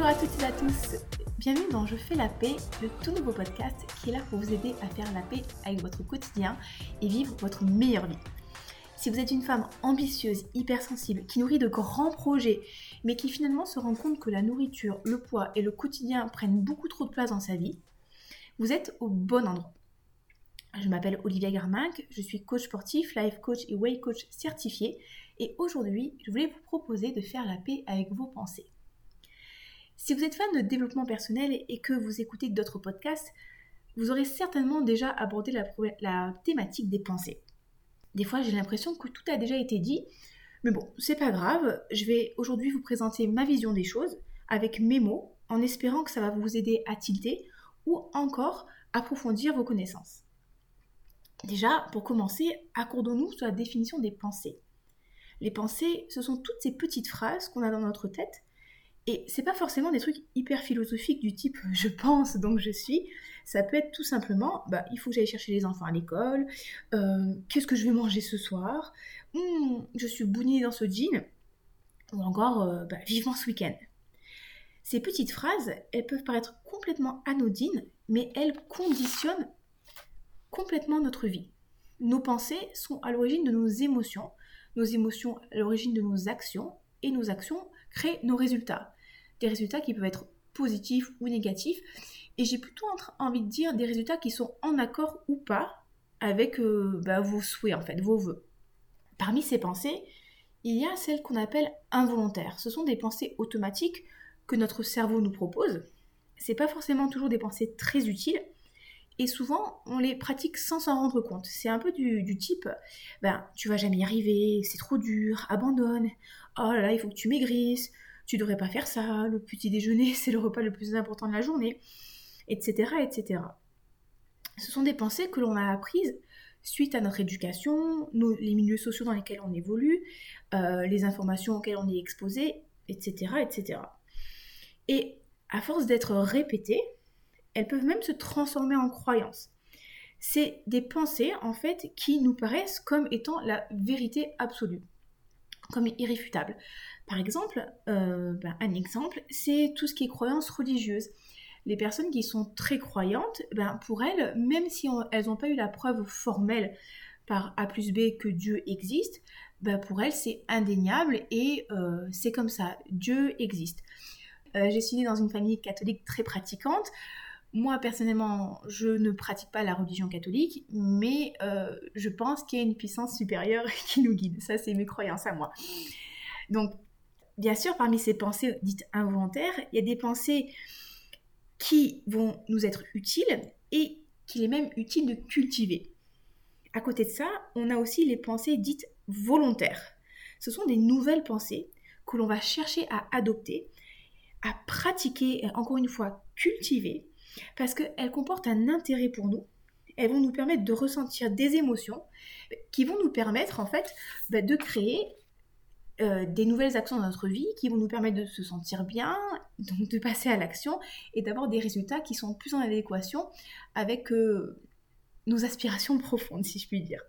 Bonjour à toutes et à tous, bienvenue dans Je fais la paix, le tout nouveau podcast qui est là pour vous aider à faire la paix avec votre quotidien et vivre votre meilleure vie. Si vous êtes une femme ambitieuse, hypersensible, qui nourrit de grands projets, mais qui finalement se rend compte que la nourriture, le poids et le quotidien prennent beaucoup trop de place dans sa vie, vous êtes au bon endroit. Je m'appelle Olivia Garminck, je suis coach sportif, life coach et way coach certifié et aujourd'hui je voulais vous proposer de faire la paix avec vos pensées. Si vous êtes fan de développement personnel et que vous écoutez d'autres podcasts, vous aurez certainement déjà abordé la, thématique des pensées. Des fois, j'ai l'impression que tout a déjà été dit, mais bon, c'est pas grave. Je vais aujourd'hui vous présenter ma vision des choses avec mes mots, en espérant que ça va vous aider à tilter ou encore approfondir vos connaissances. Déjà, pour commencer, accordons-nous sur la définition des pensées. Les pensées, ce sont toutes ces petites phrases qu'on a dans notre tête et c'est pas forcément des trucs hyper philosophiques du type je pense donc je suis. Ça peut être tout simplement bah, il faut que j'aille chercher les enfants à l'école, euh, qu'est-ce que je vais manger ce soir, hmm, je suis bougnée dans ce jean, ou encore euh, bah, vivement ce week-end. Ces petites phrases, elles peuvent paraître complètement anodines, mais elles conditionnent complètement notre vie. Nos pensées sont à l'origine de nos émotions, nos émotions à l'origine de nos actions, et nos actions créent nos résultats. Des résultats qui peuvent être positifs ou négatifs. Et j'ai plutôt envie de dire des résultats qui sont en accord ou pas avec euh, bah, vos souhaits, en fait, vos voeux. Parmi ces pensées, il y a celles qu'on appelle involontaires. Ce sont des pensées automatiques que notre cerveau nous propose. C'est pas forcément toujours des pensées très utiles, et souvent on les pratique sans s'en rendre compte. C'est un peu du, type, ben tu vas jamais y arriver, c'est trop dur, abandonne, oh là là, il faut que tu maigrisses, tu devrais pas faire ça, le petit déjeuner c'est le repas le plus important de la journée, etc. etc. Ce sont des pensées que l'on a apprises suite à notre éducation, les milieux sociaux dans lesquels on évolue, euh, les informations auxquelles on est exposé, etc. etc. Et à force d'être répétées, elles peuvent même se transformer en croyances. C'est des pensées, en fait, qui nous paraissent comme étant la vérité absolue, comme irréfutable. Par exemple, euh, ben, un exemple, c'est tout ce qui est croyance religieuse. Les personnes qui sont très croyantes, ben, pour elles, même si elles n'ont pas eu la preuve formelle par A plus B que Dieu existe, ben, pour elles, c'est indéniable et euh, c'est comme ça, Dieu existe. Euh, j'ai suivi dans une famille catholique très pratiquante. Moi, personnellement, je ne pratique pas la religion catholique, mais euh, je pense qu'il y a une puissance supérieure qui nous guide. Ça, c'est mes croyances à moi. Donc, bien sûr, parmi ces pensées dites involontaires, il y a des pensées qui vont nous être utiles et qu'il est même utile de cultiver. À côté de ça, on a aussi les pensées dites volontaires. Ce sont des nouvelles pensées que l'on va chercher à adopter, à pratiquer, encore une fois, cultiver, parce qu'elles comportent un intérêt pour nous. Elles vont nous permettre de ressentir des émotions qui vont nous permettre en fait bah, de créer euh, des nouvelles actions dans notre vie qui vont nous permettre de se sentir bien, donc de passer à l'action et d'avoir des résultats qui sont plus en adéquation avec euh, nos aspirations profondes, si je puis dire.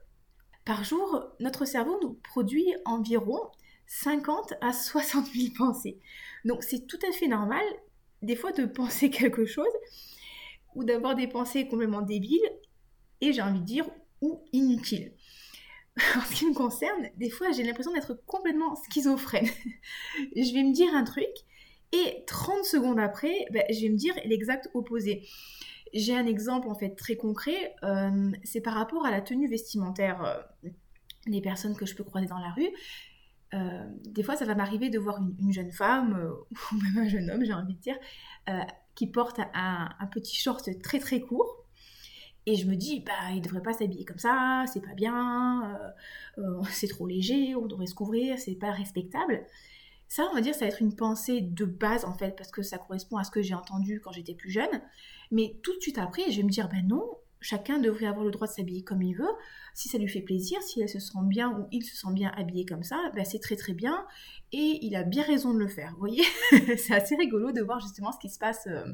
Par jour, notre cerveau nous produit environ 50 à 60 000 pensées. Donc c'est tout à fait normal des fois de penser quelque chose ou d'avoir des pensées complètement débiles et j'ai envie de dire ou inutiles. En ce qui me concerne, des fois j'ai l'impression d'être complètement schizophrène. je vais me dire un truc et 30 secondes après, ben, je vais me dire l'exact opposé. J'ai un exemple en fait très concret, euh, c'est par rapport à la tenue vestimentaire euh, des personnes que je peux croiser dans la rue. Euh, des fois, ça va m'arriver de voir une, jeune femme, ou même un jeune homme, j'ai envie de dire, qui porte un, petit short très très court. Et je me dis, bah, il devrait pas s'habiller comme ça, c'est pas bien, euh, euh, c'est trop léger, on devrait se couvrir, c'est pas respectable. Ça, on va dire, ça va être une pensée de base en fait, parce que ça correspond à ce que j'ai entendu quand j'étais plus jeune. Mais tout de suite après, je vais me dire, ben non, chacun devrait avoir le droit de s'habiller comme il veut. Si ça lui fait plaisir, si elle se sent bien ou il se sent bien habillé comme ça, ben c'est très très bien et il a bien raison de le faire. Vous voyez, c'est assez rigolo de voir justement ce qui se passe euh,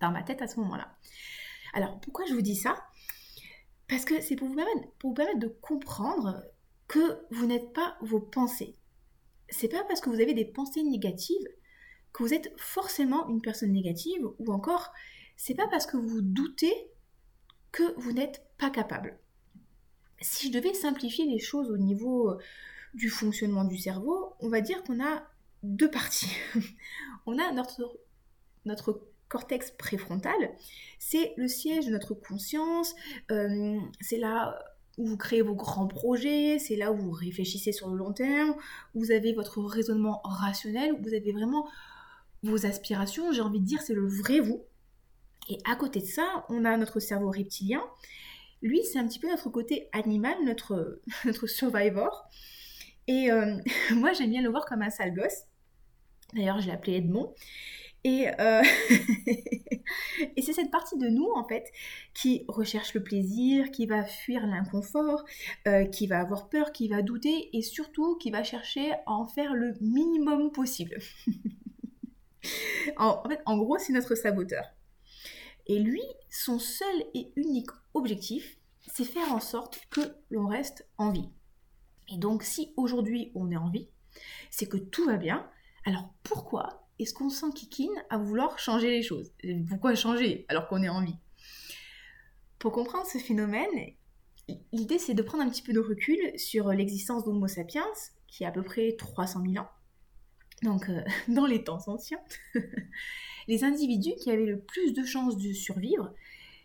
dans ma tête à ce moment-là. Alors pourquoi je vous dis ça? Parce que c'est pour pour vous permettre de comprendre que vous n'êtes pas vos pensées. C'est pas parce que vous avez des pensées négatives que vous êtes forcément une personne négative ou encore c'est pas parce que vous doutez que vous n'êtes pas capable. Si je devais simplifier les choses au niveau euh, du fonctionnement du cerveau, on va dire qu'on a deux parties. on a notre, notre cortex préfrontal, c'est le siège de notre conscience, euh, c'est là où vous créez vos grands projets, c'est là où vous réfléchissez sur le long terme, où vous avez votre raisonnement rationnel, où vous avez vraiment vos aspirations, j'ai envie de dire c'est le vrai vous. Et à côté de ça, on a notre cerveau reptilien. Lui, c'est un petit peu notre côté animal, notre, notre survivor. Et euh, moi, j'aime bien le voir comme un sale gosse. D'ailleurs, je l'ai appelé Edmond. Et, euh, et c'est cette partie de nous, en fait, qui recherche le plaisir, qui va fuir l'inconfort, euh, qui va avoir peur, qui va douter et surtout qui va chercher à en faire le minimum possible. en, en fait, en gros, c'est notre saboteur. Et lui, son seul et unique objectif, c'est faire en sorte que l'on reste en vie. Et donc, si aujourd'hui on est en vie, c'est que tout va bien. Alors pourquoi est-ce qu'on s'enquiquine à vouloir changer les choses? Pourquoi changer alors qu'on est en vie? Pour comprendre ce phénomène, l'idée c'est de prendre un petit peu de recul sur l'existence d'Homo sapiens, qui a à peu près 300 000 ans, donc euh, dans les temps anciens. les individus qui avaient le plus de chances de survivre,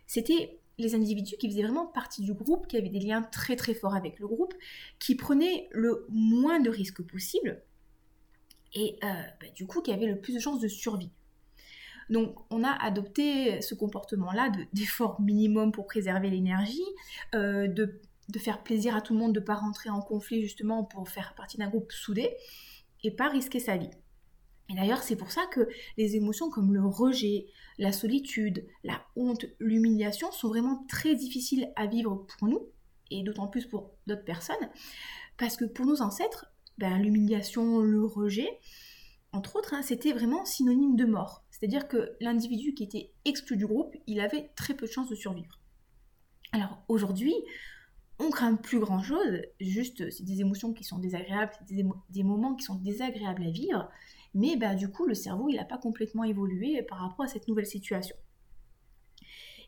c'était les individus qui faisaient vraiment partie du groupe, qui avaient des liens très très forts avec le groupe, qui prenaient le moins de risques possible et euh, bah, du coup qui avaient le plus de chances de survie. Donc on a adopté ce comportement-là d'effort minimum pour préserver l'énergie, euh, de, de, faire plaisir à tout le monde, de ne pas rentrer en conflit justement pour faire partie d'un groupe soudé et pas risquer sa vie. Et d'ailleurs, c'est pour ça que les émotions comme le rejet, la solitude, la honte, l'humiliation sont vraiment très difficiles à vivre pour nous, et d'autant plus pour d'autres personnes, parce que pour nos ancêtres, ben, l'humiliation, le rejet, entre autres, hein, c'était vraiment synonyme de mort. C'est-à-dire que l'individu qui était exclu du groupe, il avait très peu de chances de survivre. Alors aujourd'hui, on craint plus grand-chose, juste c'est des émotions qui sont désagréables, des, moments qui sont désagréables à vivre, mais bah, du coup, le cerveau, il n'a pas complètement évolué par rapport à cette nouvelle situation.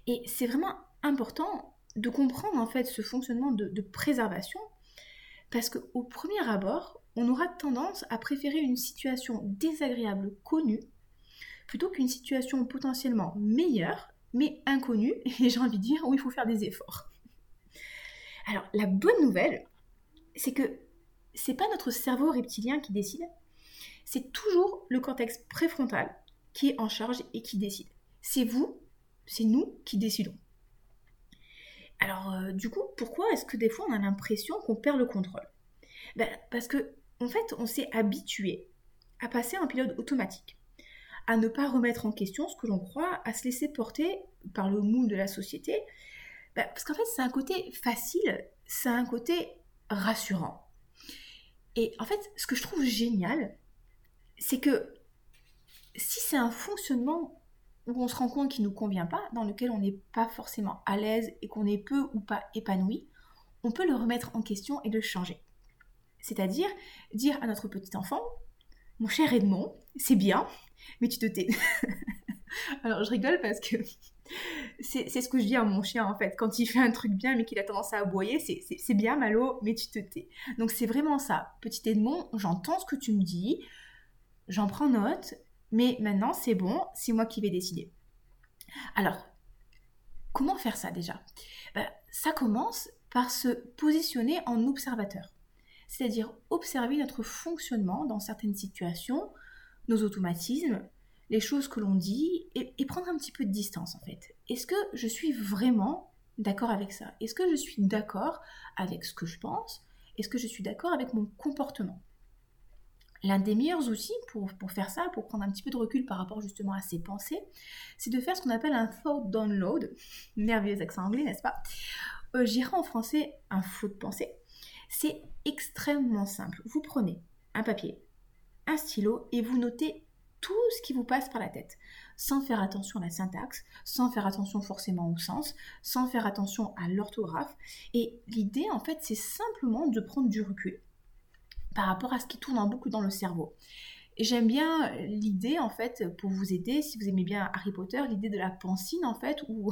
Et c'est vraiment important de comprendre en fait ce fonctionnement de, préservation, parce qu'au premier abord, on aura tendance à préférer une situation désagréable connue plutôt qu'une situation potentiellement meilleure, mais inconnue, et j'ai envie de dire où il faut faire des efforts. Alors, la bonne nouvelle, c'est que c'est pas notre cerveau reptilien qui décide, c'est toujours le cortex préfrontal qui est en charge et qui décide. C'est vous, c'est nous qui décidons. Alors, euh, du coup, pourquoi est-ce que des fois on a l'impression qu'on perd le contrôle? Ben, Parce que, en fait, on s'est habitué à passer en pilote automatique, à ne pas remettre en question ce que l'on croit, à se laisser porter par le moule de la société. Ben, parce qu'en fait, c'est un côté facile, c'est un côté rassurant. Et en fait, ce que je trouve génial, c'est que si c'est un fonctionnement où on se rend compte qu'il ne nous convient pas, dans lequel on n'est pas forcément à l'aise et qu'on est peu ou pas épanoui, on peut le remettre en question et le changer. C'est-à-dire dire à notre petit enfant, mon cher Edmond, c'est bien, mais tu te tais. Alors je rigole parce que c'est ce que je dis à mon chien en fait. Quand il fait un truc bien mais qu'il a tendance à aboyer, c'est bien Malo, mais tu te tais. Donc c'est vraiment ça. Petit Edmond, j'entends ce que tu me dis, j'en prends note, mais maintenant c'est bon, c'est moi qui vais décider. Alors, comment faire ça déjà? Ben, Ça commence par se positionner en observateur, c'est-à-dire observer notre fonctionnement dans certaines situations, nos automatismes, les choses que l'on dit, et, prendre un petit peu de distance en fait. Est-ce que je suis vraiment d'accord avec ça? Est-ce que je suis d'accord avec ce que je pense? Est-ce que je suis d'accord avec mon comportement? L'un des meilleurs outils pour, faire ça, pour prendre un petit peu de recul par rapport justement à ses pensées, c'est de faire ce qu'on appelle un thought download. Merveilleux accent anglais, n'est-ce pas? Euh, J'irai en français un flot de pensée. C'est extrêmement simple. Vous prenez un papier, un stylo et vous notez tout ce qui vous passe par la tête, sans faire attention à la syntaxe, sans faire attention forcément au sens, sans faire attention à l'orthographe. Et l'idée, en fait, c'est simplement de prendre du recul par rapport à ce qui tourne en boucle dans le cerveau. j'aime bien l'idée, en fait, pour vous aider, si vous aimez bien Harry Potter, l'idée de la pancine, en fait, où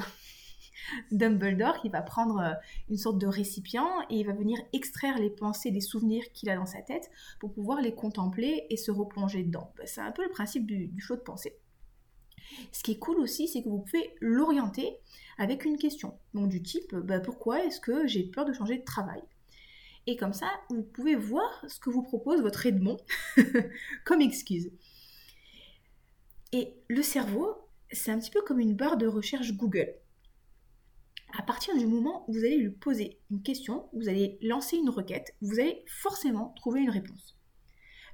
Dumbledore qui va prendre euh, une sorte de récipient et il va venir extraire les pensées, les souvenirs qu'il a dans sa tête pour pouvoir les contempler et se replonger dedans. Bah, c'est un peu le principe du, du flot de pensée. Ce qui est cool aussi, c'est que vous pouvez l'orienter avec une question. Donc du type, bah, pourquoi est-ce que j'ai peur de changer de travail? Et comme ça, vous pouvez voir ce que vous propose votre Edmond comme excuse. Et le cerveau, c'est un petit peu comme une barre de recherche Google. À partir du moment où vous allez lui poser une question, vous allez lancer une requête, vous allez forcément trouver une réponse.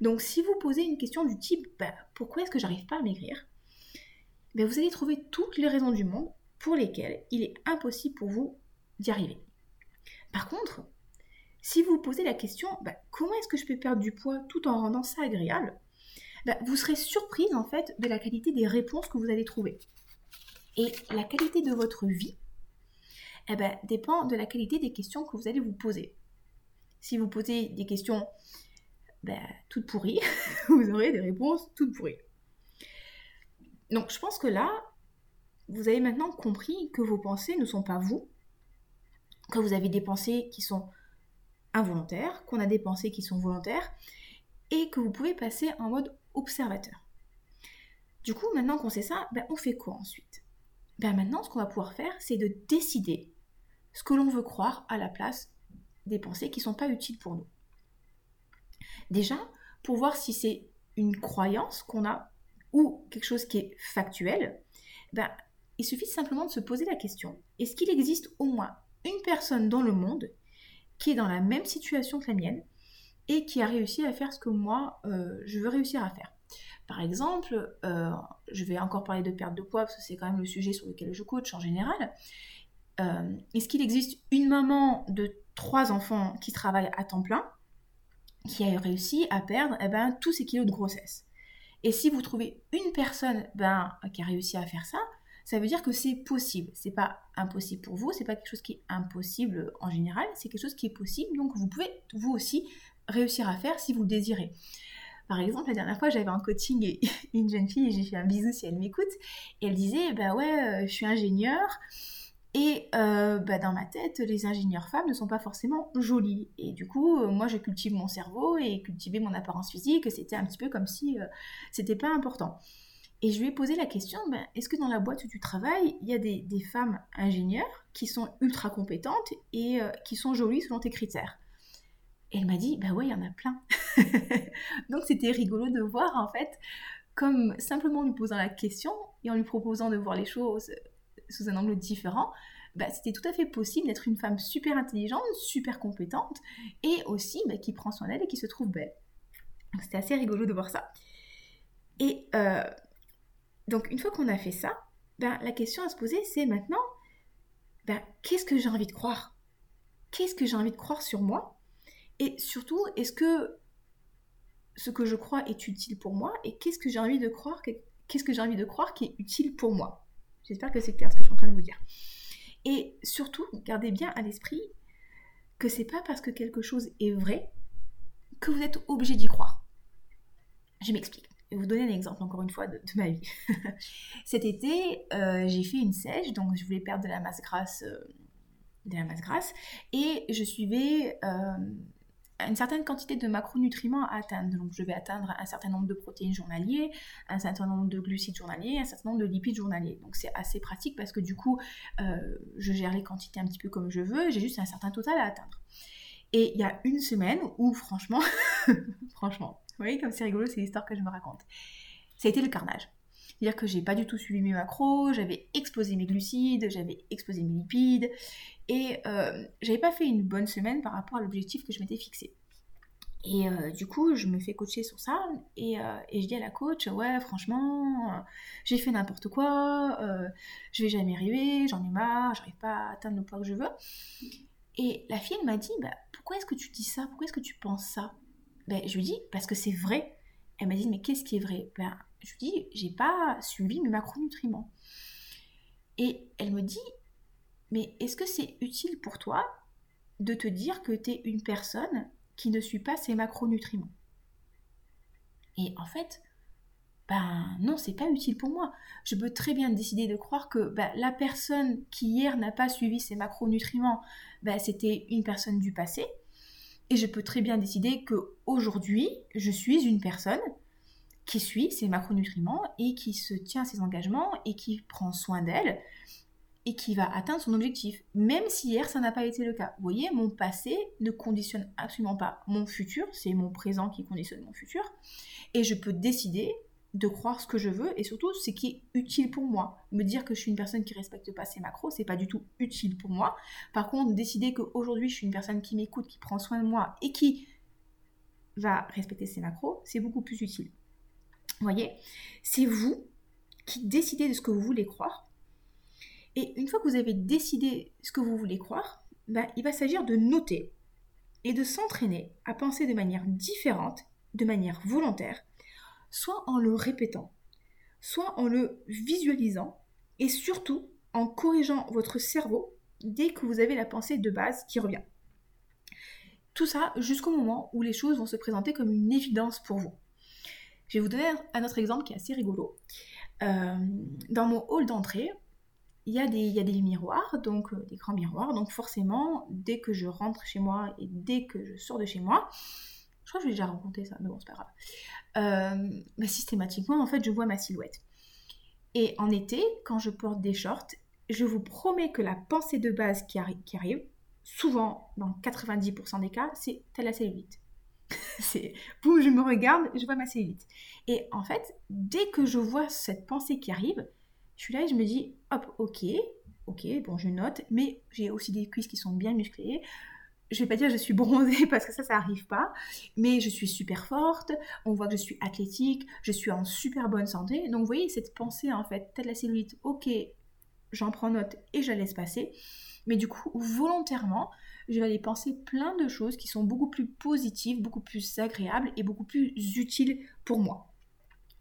Donc si vous posez une question du type bah, pourquoi est-ce que j'arrive pas à maigrir? Ben, vous allez trouver toutes les raisons du monde pour lesquelles il est impossible pour vous d'y arriver. Par contre, si vous posez la question ben, comment est-ce que je peux perdre du poids tout en rendant ça agréable? Ben, vous serez surprise en fait de la qualité des réponses que vous allez trouver. Et la qualité de votre vie eh ben, dépend de la qualité des questions que vous allez vous poser. Si vous posez des questions toutes pourries, vous aurez des réponses toutes pourries. Donc je pense que là, vous avez maintenant compris que vos pensées ne sont pas vous, que vous avez des pensées qui sont involontaires, qu'on a des pensées qui sont volontaires, et que vous pouvez passer en mode observateur. Du coup, maintenant qu'on sait ça, ben, on fait quoi ensuite? Ben Maintenant, ce qu'on va pouvoir faire, c'est de décider ce que l'on veut croire à la place des pensées qui ne sont pas utiles pour nous. Déjà, pour voir si c'est une croyance qu'on a ou quelque chose qui est factuel, ben, il suffit simplement de se poser la question, est-ce qu'il existe au moins une personne dans le monde qui est dans la même situation que la mienne et qui a réussi à faire ce que moi, euh, je veux réussir à faire? Par exemple, euh, je vais encore parler de perte de poids parce que c'est quand même le sujet sur lequel je coach en général. Euh, est-ce qu'il existe une maman de trois enfants qui travaille à temps plein qui a réussi à perdre eh ben, tous ses kilos de grossesse? Et si vous trouvez une personne ben, qui a réussi à faire ça, ça veut dire que c'est possible. C'est pas impossible pour vous, c'est pas quelque chose qui est impossible en général, c'est quelque chose qui est possible. Donc vous pouvez vous aussi réussir à faire si vous le désirez. Par exemple, la dernière fois, j'avais un coaching et une jeune fille, et j'ai fait un bisou si elle m'écoute, et elle disait, bah ouais, euh, je suis ingénieure, et euh, bah, dans ma tête, les ingénieurs femmes ne sont pas forcément jolies. Et du coup, euh, moi, je cultive mon cerveau et cultiver mon apparence physique, c'était un petit peu comme si euh, c'était pas important. Et je lui ai posé la question, ben, est-ce que dans la boîte où tu travailles, il y a des, femmes ingénieures qui sont ultra compétentes et qui sont jolies selon tes critères? Et elle m'a dit, bah ouais, il y en a plein. Donc c'était rigolo de voir en fait, comme simplement en lui posant la question et en lui proposant de voir les choses sous un angle différent, bah, c'était tout à fait possible d'être une femme super intelligente, super compétente, et aussi bah, qui prend soin d'elle et qui se trouve belle. C'était assez rigolo de voir ça. Et euh, donc une fois qu'on a fait ça, bah, la question à se poser c'est maintenant, qu'est-ce que j'ai envie de croire? Qu'est-ce que j'ai envie de croire sur moi? Et surtout, est-ce que ce que je crois est utile pour moi? Et qu'est-ce que j'ai envie de croire Qu'est-ce que j'ai envie de croire qui est utile pour moi? J'espère que c'est clair ce que je suis en train de vous dire. Et surtout, gardez bien à l'esprit que c'est pas parce que quelque chose est vrai que vous êtes obligé d'y croire. Je m'explique. Je vais vous donner un exemple, encore une fois, de, ma vie. Cet été, euh, j'ai fait une sèche, donc je voulais perdre de la masse grasse, euh, de la masse grasse, et je suivais euh, une certaine quantité de macronutriments à atteindre. Donc, je vais atteindre un certain nombre de protéines journaliers, un certain nombre de glucides journaliers, un certain nombre de lipides journaliers. Donc, c'est assez pratique parce que du coup, euh, je gère les quantités un petit peu comme je veux. J'ai juste un certain total à atteindre. Et il y a une semaine où, franchement, franchement, vous voyez comme c'est rigolo, c'est l'histoire que je me raconte. Ça a été le carnage. C'est-à-dire que j'ai pas du tout suivi mes macros, j'avais explosé mes glucides, j'avais explosé mes lipides, et euh, j'avais pas fait une bonne semaine par rapport à l'objectif que je m'étais fixé. Et euh, du coup, je me fais coacher sur ça et, euh, je dis à la coach, ouais, franchement, j'ai fait n'importe quoi, je vais jamais arriver, j'en ai marre, j'arrive pas à atteindre le poids que je veux. Et la fille, elle m'a dit, bah, pourquoi est-ce que tu dis ça? Pourquoi est-ce que tu penses ça? Ben, Je lui dis, parce que c'est vrai. Elle m'a dit, mais qu'est-ce qui est vrai? Ben, Je lui dis, j'ai pas suivi mes macronutriments. Et elle me dit, mais est-ce que c'est utile pour toi de te dire que tu es une personne qui ne suit pas ses macronutriments? Et en fait, ben non, c'est pas utile pour moi. Je peux très bien décider de croire que ben, la personne qui hier n'a pas suivi ses macronutriments, ben, c'était une personne du passé. Et je peux très bien décider que aujourd'hui, je suis une personne qui suit ses macronutriments et qui se tient à ses engagements et qui prend soin d'elle et qui va atteindre son objectif, même si hier ça n'a pas été le cas. Vous voyez, mon passé ne conditionne absolument pas mon futur, c'est mon présent qui conditionne mon futur, et je peux décider de croire ce que je veux et surtout ce qui est utile pour moi. Me dire que je suis une personne qui respecte pas ses macros, c'est pas du tout utile pour moi. Par contre, décider qu'aujourd'hui je suis une personne qui m'écoute, qui prend soin de moi et qui va respecter ses macros, c'est beaucoup plus utile. Voyez, c'est vous qui décidez de ce que vous voulez croire. Et une fois que vous avez décidé ce que vous voulez croire, ben, il va s'agir de noter et de s'entraîner à penser de manière différente, de manière volontaire, soit en le répétant, soit en le visualisant, et surtout en corrigeant votre cerveau dès que vous avez la pensée de base qui revient. Tout ça jusqu'au moment où les choses vont se présenter comme une évidence pour vous. Je vais vous donner un autre exemple qui est assez rigolo. Euh, dans mon hall d'entrée, il y, a des, miroirs, donc euh, des grands miroirs. Donc forcément, dès que je rentre chez moi et dès que je sors de chez moi, je crois que je l'ai déjà raconté ça, mais bon, c'est pas grave. Euh, bah, systématiquement, en fait, je vois ma silhouette. Et en été, quand je porte des shorts, je vous promets que la pensée de base qui, qui arrive, souvent dans 90% des cas, c'est t'as la cellulite. c'est boum, je me regarde, je vois ma cellulite. Et en fait, dès que je vois cette pensée qui arrive, je suis là et je me dis, hop, ok, ok, bon, je note, mais j'ai aussi des cuisses qui sont bien musclées je vais pas dire je suis bronzée parce que ça, ça arrive pas, mais je suis super forte, on voit que je suis athlétique, je suis en super bonne santé. Donc vous voyez, cette pensée en fait, tête la cellulite, ok, j'en prends note et je la laisse passer. Mais du coup, volontairement, je vais aller penser plein de choses qui sont beaucoup plus positives, beaucoup plus agréables et beaucoup plus utiles pour moi.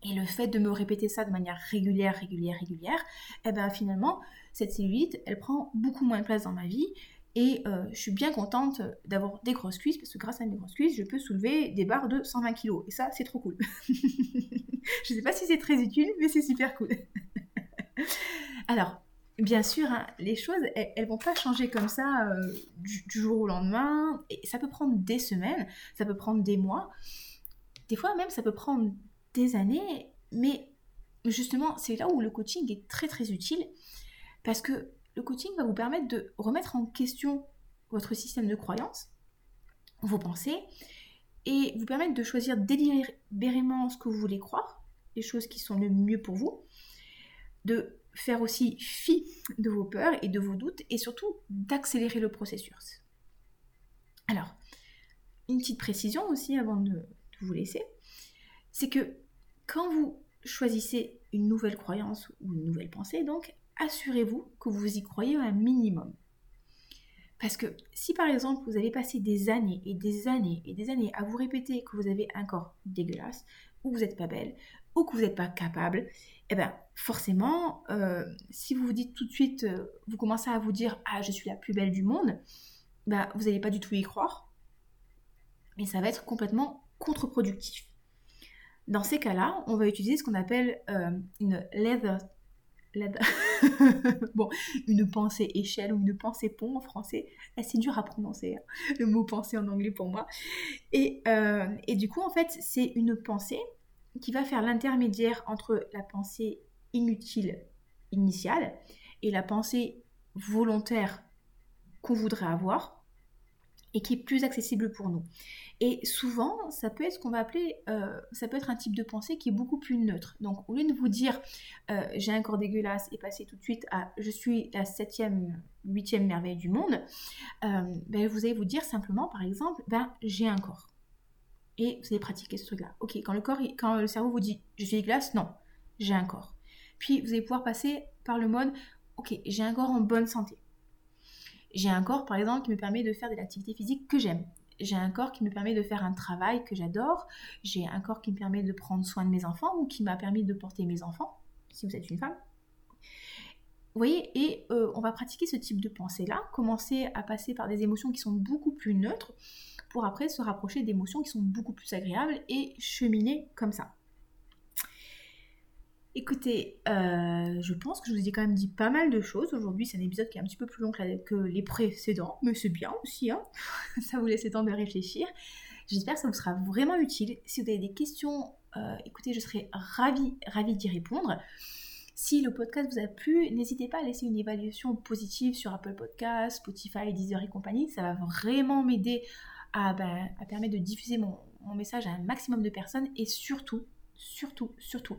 Et le fait de me répéter ça de manière régulière, régulière, régulière, eh ben finalement, cette cellulite, elle prend beaucoup moins de place dans ma vie et euh, je suis bien contente d'avoir des grosses cuisses parce que grâce à mes grosses cuisses, je peux soulever des barres de 120 kg. Et ça, c'est trop cool. je ne sais pas si c'est très utile, mais c'est super cool. Alors, bien sûr, hein, les choses, elles, ne vont pas changer comme ça euh, du, jour au lendemain. Ça peut prendre des semaines, ça peut prendre des mois. Des fois même, ça peut prendre des années. Mais justement, c'est là où le coaching est très très utile. Parce que le coaching va vous permettre de remettre en question votre système de croyance, vos pensées, et vous permettre de choisir délibérément ce que vous voulez croire, les choses qui sont le mieux pour vous, faire aussi fi de vos peurs et de vos doutes, et surtout d'accélérer le processus. Alors, une petite précision aussi avant de, vous laisser, c'est que quand vous choisissez une nouvelle croyance ou une nouvelle pensée, donc assurez-vous que vous y croyez un minimum. Parce que si par exemple vous avez passé des années et des années et des années à vous répéter que vous avez un corps dégueulasse, ou vous n'êtes pas belle, ou que vous n'êtes pas capable, eh bien forcément, euh, si vous vous dites tout de suite, euh, vous commencez à vous dire ah je suis la plus belle du monde, ben, vous n'allez pas du tout y croire, et ça va être complètement contre-productif. Dans ces cas-là, on va utiliser ce qu'on appelle euh, une leather bon, une pensée échelle ou une pensée pont en français, c'est dur à prononcer, hein, le mot pensée en anglais pour moi. Et, et du coup, en fait, c'est une pensée qui va faire l'intermédiaire entre la pensée inutile initiale et la pensée volontaire qu'on voudrait avoir et qui est plus accessible pour nous. Et souvent, ça peut être ce qu'on va appeler, euh, ça peut être un type de pensée qui est beaucoup plus neutre. Donc, au lieu de vous dire euh, j'ai un corps dégueulasse et passer tout de suite à je suis la septième, huitième merveille du monde, euh, ben, vous allez vous dire simplement, par exemple, ben, j'ai un corps. Et vous allez pratiquer ce truc-là. Ok, quand le corps, quand le cerveau vous dit je suis dégueulasse, non, j'ai un corps. Puis vous allez pouvoir passer par le mode ok, j'ai un corps en bonne santé. J'ai un corps, par exemple, qui me permet de faire de l'activité physique que j'aime j'ai un corps qui me permet de faire un travail que j'adore, j'ai un corps qui me permet de prendre soin de mes enfants ou qui m'a permis de porter mes enfants, si vous êtes une femme. Voyez, et euh, on va pratiquer ce type de pensée-là, commencer à passer par des émotions qui sont beaucoup plus neutres, pour après se rapprocher d'émotions qui sont beaucoup plus agréables et cheminer comme ça. Écoutez, euh, je pense que je vous ai quand même dit pas mal de choses. Aujourd'hui, c'est un épisode qui est un petit peu plus long que, les précédents, mais c'est bien aussi, hein ça vous laisse le temps de réfléchir. J'espère que ça vous sera vraiment utile. Si vous avez des questions, euh, écoutez, je serai ravie, ravie d'y répondre. Si le podcast vous a plu, n'hésitez pas à laisser une évaluation positive sur Apple Podcasts, Spotify, Deezer et compagnie. Ça va vraiment m'aider à, ben, permettre de diffuser mon message à un maximum de personnes et surtout, surtout, surtout,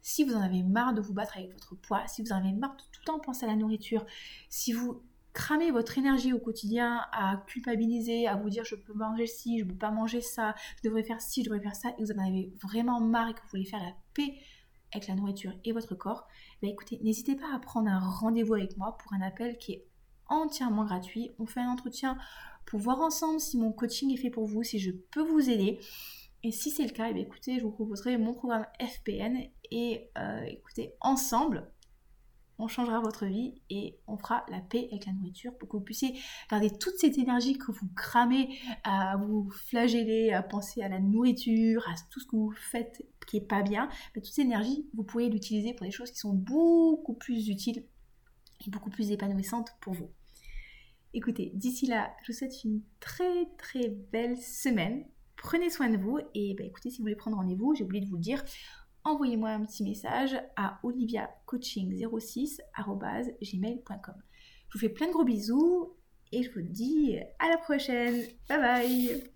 si vous en avez marre de vous battre avec votre poids, si vous en avez marre de tout le temps penser à la nourriture, si vous cramez votre énergie au quotidien à culpabiliser, à vous dire je peux manger ci, je ne peux pas manger ça, je devrais faire ci, je devrais faire ça, et vous en avez vraiment marre et que vous voulez faire la paix avec la nourriture et votre corps, bah écoutez, n'hésitez pas à prendre un rendez-vous avec moi pour un appel qui est entièrement gratuit. On fait un entretien pour voir ensemble si mon coaching est fait pour vous, si je peux vous aider. Et si c'est le cas, eh écoutez, je vous proposerai mon programme FPN et euh, écoutez, ensemble, on changera votre vie et on fera la paix avec la nourriture pour que vous puissiez garder toute cette énergie que vous cramez à vous flageller, à penser à la nourriture, à tout ce que vous faites qui est pas bien. Mais toute cette énergie, vous pourrez l'utiliser pour des choses qui sont beaucoup plus utiles et beaucoup plus épanouissantes pour vous. Écoutez, d'ici là, je vous souhaite une très très belle semaine. Prenez soin de vous et bah, écoutez, si vous voulez prendre rendez-vous, j'ai oublié de vous le dire, envoyez-moi un petit message à oliviacoaching06.gmail.com. Je vous fais plein de gros bisous et je vous dis à la prochaine. Bye bye